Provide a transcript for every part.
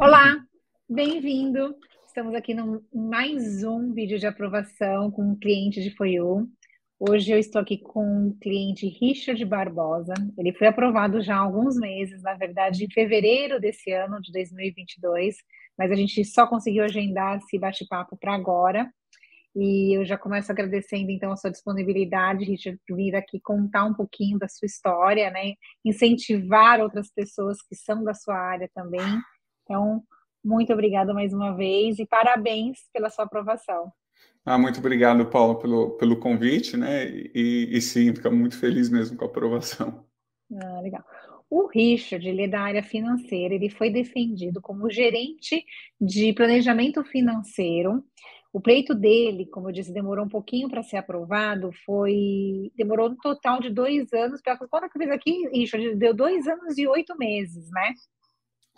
Olá, bem-vindo. Estamos aqui no mais um vídeo de aprovação com um cliente de FOIU. Hoje eu estou aqui com o cliente Richard Barbosa. Ele foi aprovado já há alguns meses, na verdade, em fevereiro desse ano, de 2022, mas a gente só conseguiu agendar esse bate-papo para agora. E eu já começo agradecendo, então, a sua disponibilidade, Richard, por vir aqui contar um pouquinho da sua história, né? Incentivar outras pessoas que são da sua área também. Então, muito obrigada mais uma vez e parabéns pela sua aprovação. Ah, muito obrigado, Paulo, pelo, pelo convite, né? E, e sim, fica muito feliz mesmo com a aprovação. Ah, legal. O Richard, ele é da área financeira, ele foi defendido como gerente de planejamento financeiro. O pleito dele, como eu disse, demorou um pouquinho para ser aprovado, foi. demorou um total de dois anos. Que eu fiz aqui, Richard, deu dois anos e oito meses, né?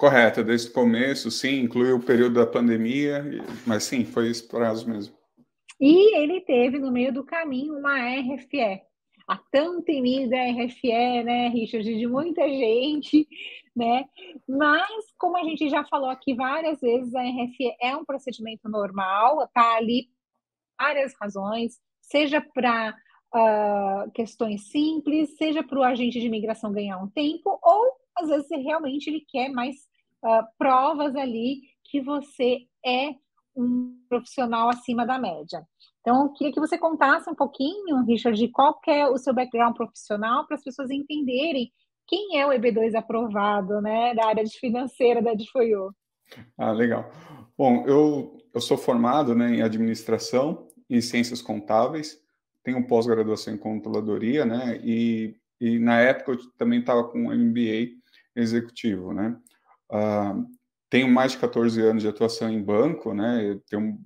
Correto, desde o começo, sim, inclui o período da pandemia, mas sim, foi esse prazo mesmo. E ele teve no meio do caminho uma RFE, a tão temida RFE, né, Richard, de muita gente, né? Mas, como a gente já falou aqui várias vezes, a RFE é um procedimento normal, tá ali várias razões, seja para uh, ah, questões simples, seja para o agente de imigração ganhar um tempo, ou às vezes realmente ele quer mais uh, provas ali que você é um profissional acima da média. Então, eu queria que você contasse um pouquinho, Richard, de qual é o seu background profissional para as pessoas entenderem quem é o EB2 aprovado, né, da área de financeira da DFOIO. Ah, legal. Bom, eu, eu sou formado né, em administração e ciências contábeis, tenho pós-graduação em controladoria, né, e, e na época eu também estava com um MBA executivo, né. Uh, tenho mais de 14 anos de atuação em banco, né? Eu tenho,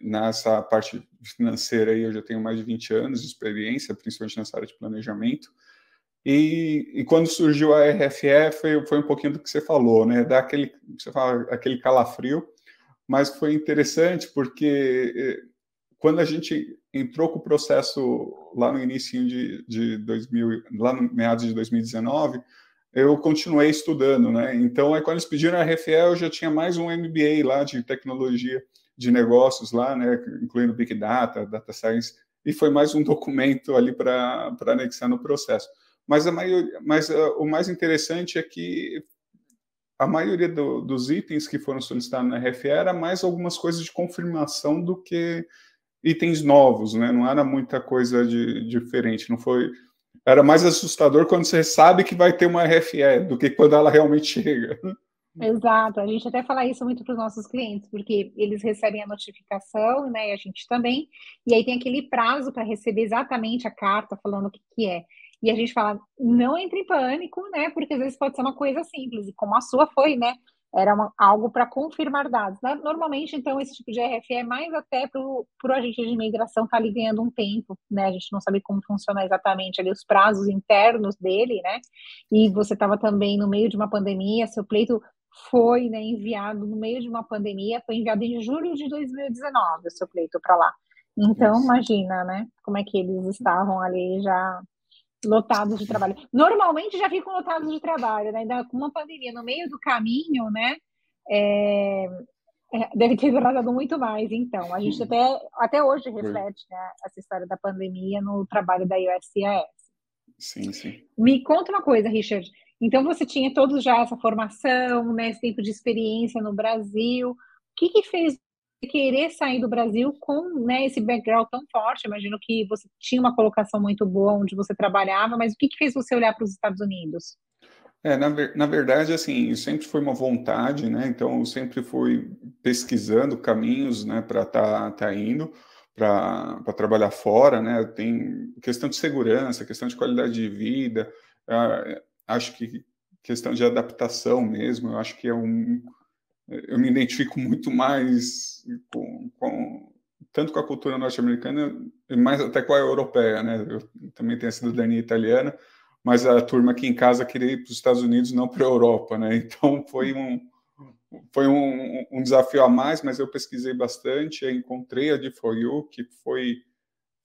nessa parte financeira aí eu já tenho mais de 20 anos de experiência, principalmente nessa área de planejamento. E, e quando surgiu a RFE foi, foi um pouquinho do que você falou, né? Dá aquele, você fala, aquele calafrio, mas foi interessante porque eh, quando a gente entrou com o processo lá no início de, de 2000, lá no meados de 2019, eu continuei estudando, né? Então, aí quando eles pediram a RFE, eu já tinha mais um MBA lá de tecnologia de negócios lá, né? Incluindo Big Data, Data Science, e foi mais um documento ali para anexar no processo. Mas, a maioria, mas uh, o mais interessante é que a maioria do, dos itens que foram solicitados na RFE era mais algumas coisas de confirmação do que itens novos, né? Não era muita coisa de, diferente, não foi era mais assustador quando você sabe que vai ter uma RFE do que quando ela realmente chega. Exato, a gente até fala isso muito para os nossos clientes, porque eles recebem a notificação, né, e a gente também, e aí tem aquele prazo para receber exatamente a carta falando o que, que é. E a gente fala, não entre em pânico, né, porque às vezes pode ser uma coisa simples, e como a sua foi, né, era uma, algo para confirmar dados. Né? Normalmente, então, esse tipo de RFE é mais até para o agente de imigração estar tá ali ganhando um tempo, né? A gente não sabe como funciona exatamente ali os prazos internos dele, né? E você estava também no meio de uma pandemia, seu pleito foi né, enviado no meio de uma pandemia, foi enviado em julho de 2019, o seu pleito para lá. Então, Isso. imagina, né? Como é que eles estavam ali já lotados de trabalho. Normalmente já ficam lotados de trabalho, né? Ainda com uma pandemia no meio do caminho, né? É, é, deve ter durado muito mais, então. A gente até, até hoje reflete né, essa história da pandemia no trabalho da USCIS. Sim, sim. Me conta uma coisa, Richard. Então, você tinha todos já essa formação, né, esse tempo de experiência no Brasil. O que, que fez querer sair do Brasil com né, esse background tão forte. Imagino que você tinha uma colocação muito boa onde você trabalhava, mas o que, que fez você olhar para os Estados Unidos? É, na, na verdade, assim, sempre foi uma vontade, né? Então, eu sempre fui pesquisando caminhos, né, para estar tá, tá indo para trabalhar fora, né? Tem questão de segurança, questão de qualidade de vida, uh, acho que questão de adaptação mesmo, eu acho que é um, eu me identifico muito mais com, com tanto com a cultura norte-americana, mais até com a europeia, né? Eu também tenho a cidadania italiana, mas a turma aqui em casa queria ir para os Estados Unidos, não para a Europa, né? Então foi um foi um, um, desafio a mais, mas eu pesquisei bastante, encontrei a de For You, que foi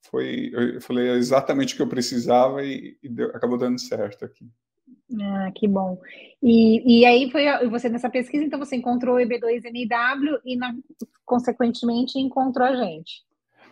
foi eu falei exatamente o que eu precisava e, e deu, acabou dando certo aqui. Ah, que bom. E, e aí foi você nessa pesquisa, então você encontrou o EB2NW e, na, consequentemente, encontrou a gente.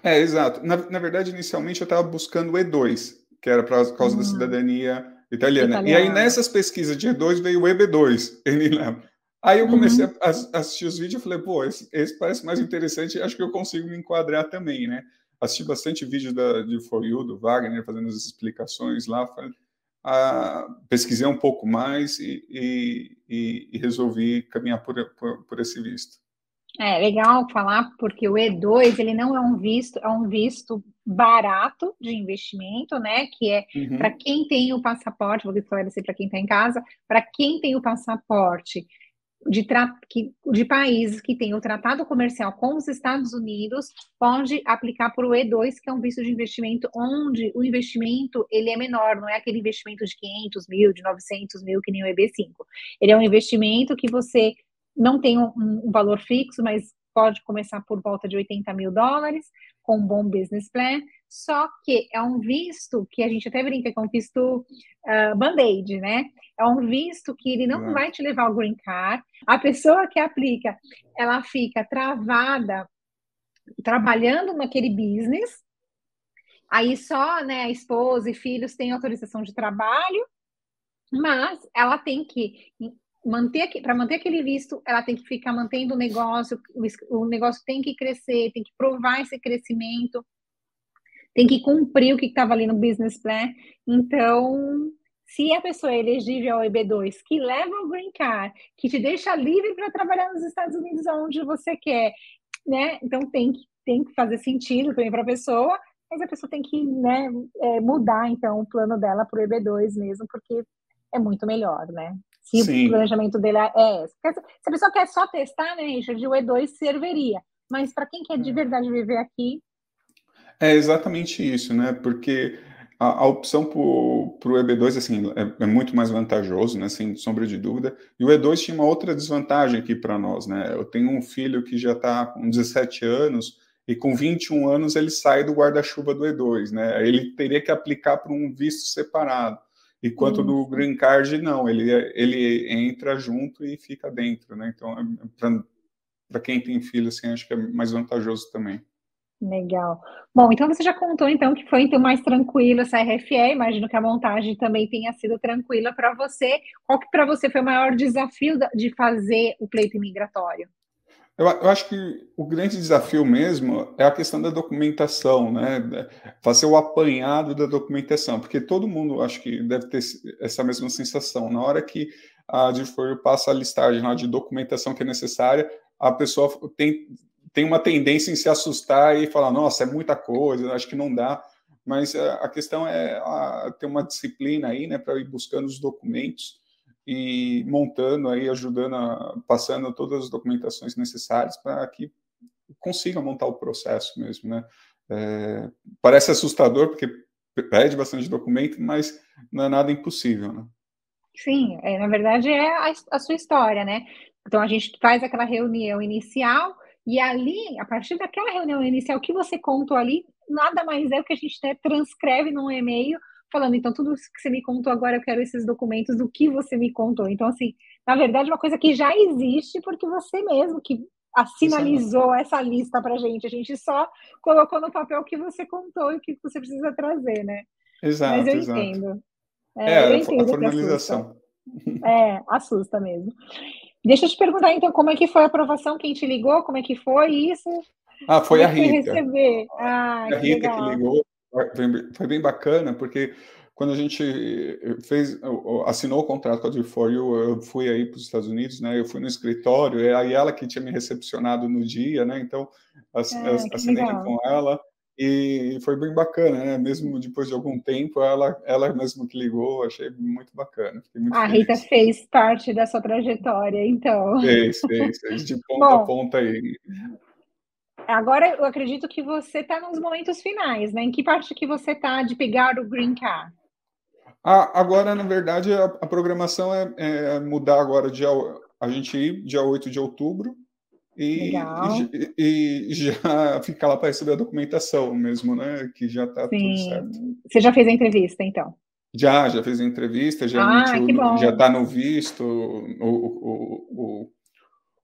É, exato. Na, na verdade, inicialmente eu estava buscando o E2, que era por causa hum. da cidadania italiana. italiana. E aí, nessas pesquisas de E2, veio o EB2, Aí eu comecei uhum. a, a, assistir os vídeos e falei, pô, esse, esse, parece mais interessante, acho que eu consigo me enquadrar também, né? Assisti bastante vídeo da, de For You, do Wagner, fazendo as explicações lá, falei, ah, pesquisei um pouco mais e, e, e resolvi caminhar por, por, por, esse visto. É legal falar porque o E2 ele não é um visto, é um visto barato de investimento, né? Que é uhum. para quem tem o passaporte, vou esclarecer para quem está em casa, para quem tem o passaporte de, de, países que têm o tratado comercial com os Estados Unidos pode aplicar para o E2, que é um visto de investimento onde o investimento ele é menor, não é aquele investimento de 500 mil, de 900 mil, que nem o EB5. Ele é um investimento que você não tem um, um valor fixo, mas pode começar por volta de 80 mil dólares, com um bom business plan, só que é um visto que a gente até brinca que é um visto uh, band-aid, né? É um visto que ele não vai te levar ao green card. A pessoa que aplica, ela fica travada trabalhando naquele business. Aí só, né, a esposa e filhos têm autorização de trabalho, mas ela tem que manter para manter aquele visto, ela tem que ficar mantendo o negócio, o negócio tem que crescer, tem que provar esse crescimento, tem que cumprir o que estava ali no business plan. Então, se a pessoa é elegível ao EB2, que leva o green card, que te deixa livre para trabalhar nos Estados Unidos onde você quer, né? Então tem que, tem que fazer sentido também para a pessoa, mas a pessoa tem que né, é, mudar então o plano dela para o EB2 mesmo, porque é muito melhor, né? Se Sim. o planejamento dele é esse. Se a pessoa quer só testar, né, Richard, o E2 serviria. Mas para quem quer de é. verdade viver aqui. É exatamente isso, né? Porque a, a opção para o EB2 assim, é, é, muito mais vantajoso, né, sem sombra de dúvida. E o E2 tinha uma outra desvantagem aqui para nós. Né? Eu tenho um filho que já está com 17 anos e com 21 anos ele sai do guarda-chuva do E2. Né? Ele teria que aplicar para um visto separado. Enquanto uhum. no Green Card, não, ele, ele entra junto e fica dentro. Né? Então, é, para quem tem filho, assim, acho que é mais vantajoso também. Legal. Bom, então você já contou então que foi então mais tranquilo essa RFE, imagino que a montagem também tenha sido tranquila para você. Qual que para você foi o maior desafio de fazer o pleito imigratório? Eu, eu, acho que o grande desafio mesmo é a questão da documentação, né? Fazer o apanhado da documentação, porque todo mundo acho que deve ter essa mesma sensação. Na hora que a Difor passa a listagem lá de documentação que é necessária, a pessoa tem tem uma tendência em se assustar e falar, nossa, é muita coisa, acho que não dá. Mas eh, a questão é ter uma disciplina aí, né, para ir buscando os documentos e montando aí, ajudando, a, passando todas as documentações necessárias para que consiga montar o processo mesmo, né? É, parece assustador porque pede bastante documento, mas não é nada impossível, né? Sim, é, na verdade é a, a sua história, né? Então a gente faz aquela reunião inicial e ali, a partir daquela reunião inicial que você contou ali, nada mais é o que a gente né, transcreve num e-mail, falando, então, tudo que você me contou agora, eu quero esses documentos do que você me contou. Então, assim, na verdade, uma coisa que já existe, porque você mesmo que assinalizou essa lista para gente. A gente só colocou no papel o que você contou e o que você precisa trazer, né? Exato, Mas eu exato. entendo. É, é eu entendo a formalização. Assusta. É, assusta mesmo. Deixa eu te perguntar, então, como é que foi a aprovação? Quem te ligou? Como é que foi isso? Ah, foi como a é Rita. Receber? Ah, a Rita legal. que ligou. Foi bem bacana, porque quando a gente fez, assinou o contrato com a For You, eu fui aí para os Estados Unidos, né? Eu fui no escritório, e aí ela que tinha me recepcionado no dia, né? Então, ah, assinei com ela. E foi bem bacana, né? Mesmo depois de algum tempo, ela, ela mesmo que ligou, achei muito bacana. Muito a Rita fez parte da sua trajetória, então. Fez, fez, fez de ponta Bom, a ponta aí. Agora eu acredito que você está nos momentos finais, né? Em que parte que você está de pegar o Green Card? Ah, agora, na verdade, a, a programação é, é, mudar agora dia, a gente ir dia 8 de outubro e, e, e, já ficar lá para receber a documentação mesmo, né? Que já está tudo certo. Você já fez a entrevista, então? Já, já fez a entrevista, já ah, emitiu, já está no visto, o, o, o,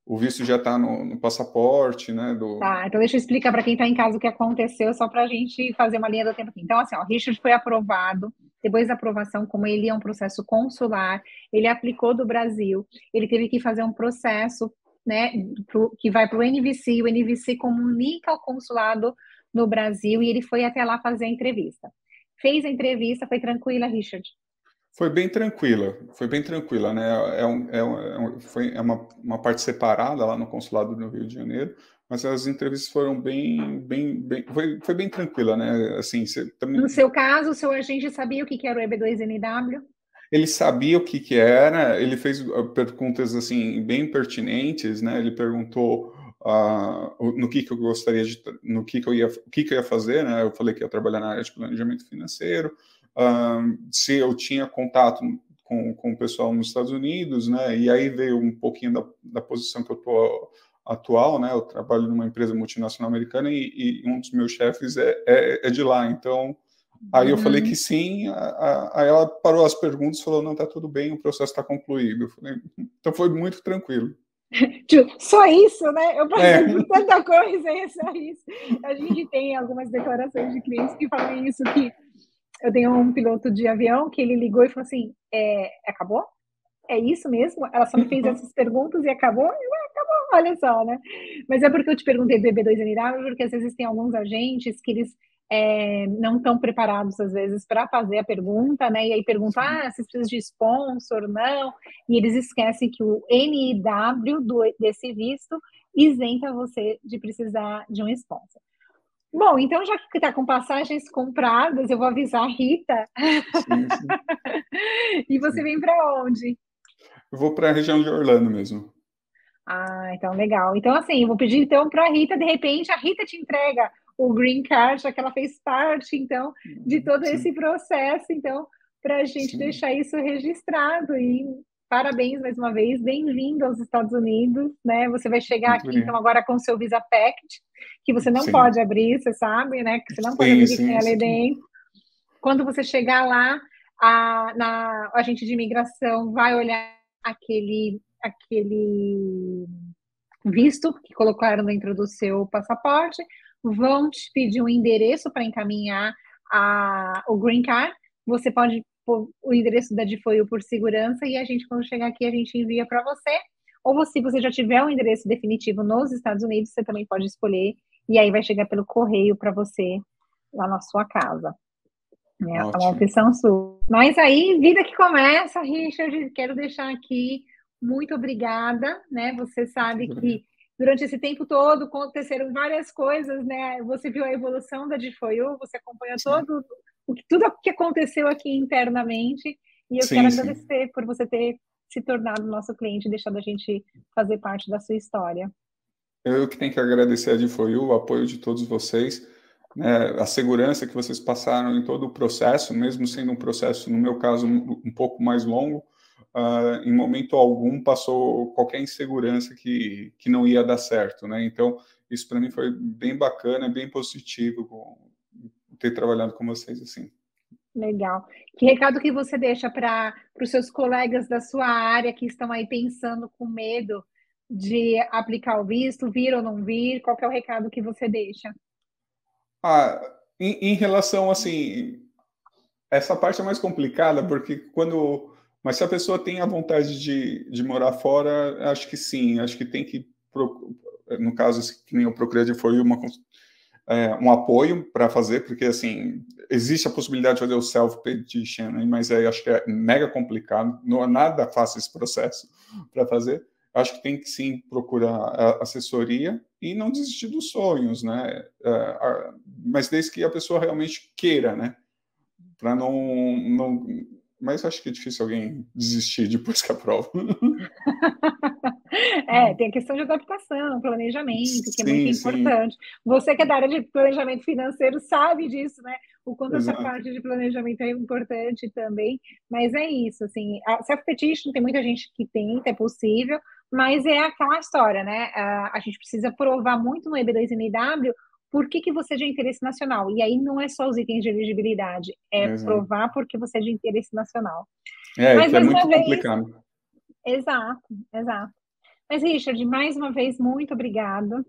o visto já está no, no, passaporte, né? Do... Tá, então deixa eu explicar para quem está em casa o que aconteceu, só para a gente fazer uma linha do tempo aqui. Então, assim, ó, o Richard foi aprovado, depois da aprovação, como ele é um processo consular, ele aplicou do Brasil, ele teve que fazer um processo, né, pro, que vai para o NVC, o NVC comunica ao consulado no Brasil e ele foi até lá fazer a entrevista fez a entrevista, foi tranquila, Richard? Foi bem tranquila, foi bem tranquila, né? É, um, é, um, é foi, é uma, uma parte separada lá no consulado do Rio de Janeiro, mas as entrevistas foram bem, bem, bem foi, foi bem tranquila, né? Assim, também... No seu caso, o seu agente sabia o que era o EB2NW? Ele sabia o que, que era, ele fez uh, perguntas assim bem pertinentes, né? Ele perguntou uh, no que, que eu gostaria de, no que, que eu ia, o que, que eu ia fazer, né? Eu falei que ia trabalhar na área de planejamento financeiro, uh, se eu tinha contato com, com o pessoal nos Estados Unidos, né? E aí veio um pouquinho da, da posição que eu tô atual, né? Eu trabalho numa empresa multinacional americana e, e um dos meus chefes é, é, é de lá, então Aí eu falei uhum. que sim, aí ela parou as perguntas e falou: não, tá tudo bem, o processo está concluído. Falei, então foi muito tranquilo. Só isso, né? Eu passei é. por tanta coisa, é só isso. A gente tem algumas declarações de clientes que falam isso, que eu tenho um piloto de avião que ele ligou e falou assim, é, acabou? É isso mesmo? Ela só me fez essas perguntas e acabou? Eu, ah, acabou, olha só, né? Mas é porque eu te perguntei do EB2NW, porque às vezes tem alguns agentes que eles é, não estão preparados, às vezes, para fazer a pergunta, né? E aí perguntam, ah, se precisa de sponsor, não. E eles esquecem que o NIW do, desse visto isenta você de precisar de um sponsor. Bom, então já que está com passagens compradas, eu vou avisar a Rita. Sim, sim. e você vem para onde? Eu vou para a região de Orlando mesmo. Ah, então legal. Então, assim, eu vou pedir então para a Rita, de repente, a Rita te entrega o green card, já que ela fez parte, então, de uhum, todo Sim. esse processo. Então, para a gente Sim. deixar isso registrado e parabéns mais uma vez, bem-vindo aos Estados Unidos, né? Você vai chegar Muito aqui, bem. então, agora com o seu Visa Pact, que você não sim. pode abrir, você sabe, né? Que você não sim, pode abrir sim, que ali dentro. Quando você chegar lá, a, na, a gente de imigração vai olhar aquele, aquele visto que colocaram dentro do seu passaporte, vão te pedir um endereço para encaminhar a, o green card. Você pode pôr o endereço da DFOIU por segurança e a gente, quando chegar aqui, a gente envia para você. Ou se você já tiver um endereço definitivo nos Estados Unidos, você também pode escolher e aí vai chegar pelo correio para você lá na sua casa. É uma opção sua. Mas aí, vida que começa, Richard, quero deixar aqui muito obrigada, né? Você sabe que durante esse tempo todo aconteceram várias coisas, né? Você viu a evolução da DFOIU, você acompanhou todo o que tudo o que aconteceu aqui internamente, e eu sim, quero sim. agradecer por você ter se tornado nosso cliente e deixado a gente fazer parte da sua história. Eu que tenho que agradecer a DFOIU, o apoio de todos vocês, né, a segurança que vocês passaram em todo o processo, mesmo sendo um processo, no meu caso, um pouco mais longo, uh, em momento algum passou qualquer insegurança que, que não ia dar certo, né? Então, isso para mim foi bem bacana, bem positivo ter trabalhado com vocês assim. Legal. Que recado que você deixa para os seus colegas da sua área que estão aí pensando com medo de aplicar o visto, vir ou não vir? Qual é o recado que você deixa? Ah, em, em relação assim, essa parte é mais complicada porque quando mas se a pessoa tem a vontade de, de morar fora, acho que sim, acho que tem que, no caso que nem eu procurei foi uma, é, um apoio para fazer, porque assim, existe a possibilidade de fazer o self-petition, né, mas aí acho que é mega complicado, não é nada fácil esse processo para fazer. Acho que tem que sim procurar assessoria e não desistir dos sonhos, né? É, mas desde que a pessoa realmente queira, né? Para não, não mas acho que é difícil alguém desistir depois que aprova. é, tem a questão de adaptação, planejamento, que sim, é muito importante. Sim. Você que é da área de planejamento financeiro sabe disso, né? O quanto Exato. essa parte de planejamento é importante também. Mas é isso, assim, a self-petition tem muita gente que tenta, é possível, mas é aquela história, né? A, a gente precisa provar muito no EB2NW por que, que você é de interesse nacional. E aí não é só os itens de elegibilidade, é Exato. provar porque você é de interesse nacional. É, Mas, é muito vez, complicado. Exato, exato. Mas, Richard, mais uma vez, muito obrigada.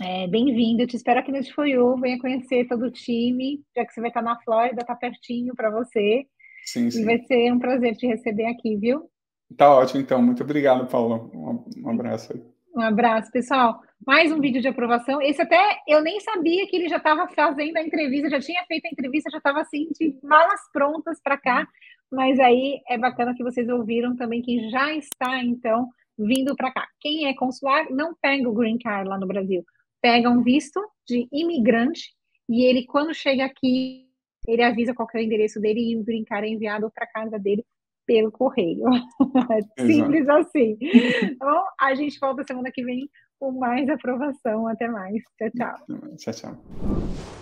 É, Bem-vindo. Eu te espero aqui no Tifoiu. Venha conhecer todo o time, já que você vai estar na Flórida, está pertinho para você. Sim, sim. E vai ser um prazer te receber aqui, viu? Tá ótimo, então. Muito obrigado, Paulo. Um, um abraço aí. Um abraço, pessoal. Mais um vídeo de aprovação. Esse até eu nem sabia que ele já estava fazendo a entrevista, já tinha feito a entrevista, já estava assim, de malas prontas para cá. Mas aí é bacana que vocês ouviram também que já está, então, vindo para cá. Quem é consular não pega o green card lá no Brasil, pega um visto de imigrante e ele, quando chega aqui, ele avisa qual é o endereço dele e o green card é enviado para casa dele pelo correio. Simples assim. Então, a gente volta semana que vem com mais aprovação. Até mais. Tchau, tchau. Tchau, tchau.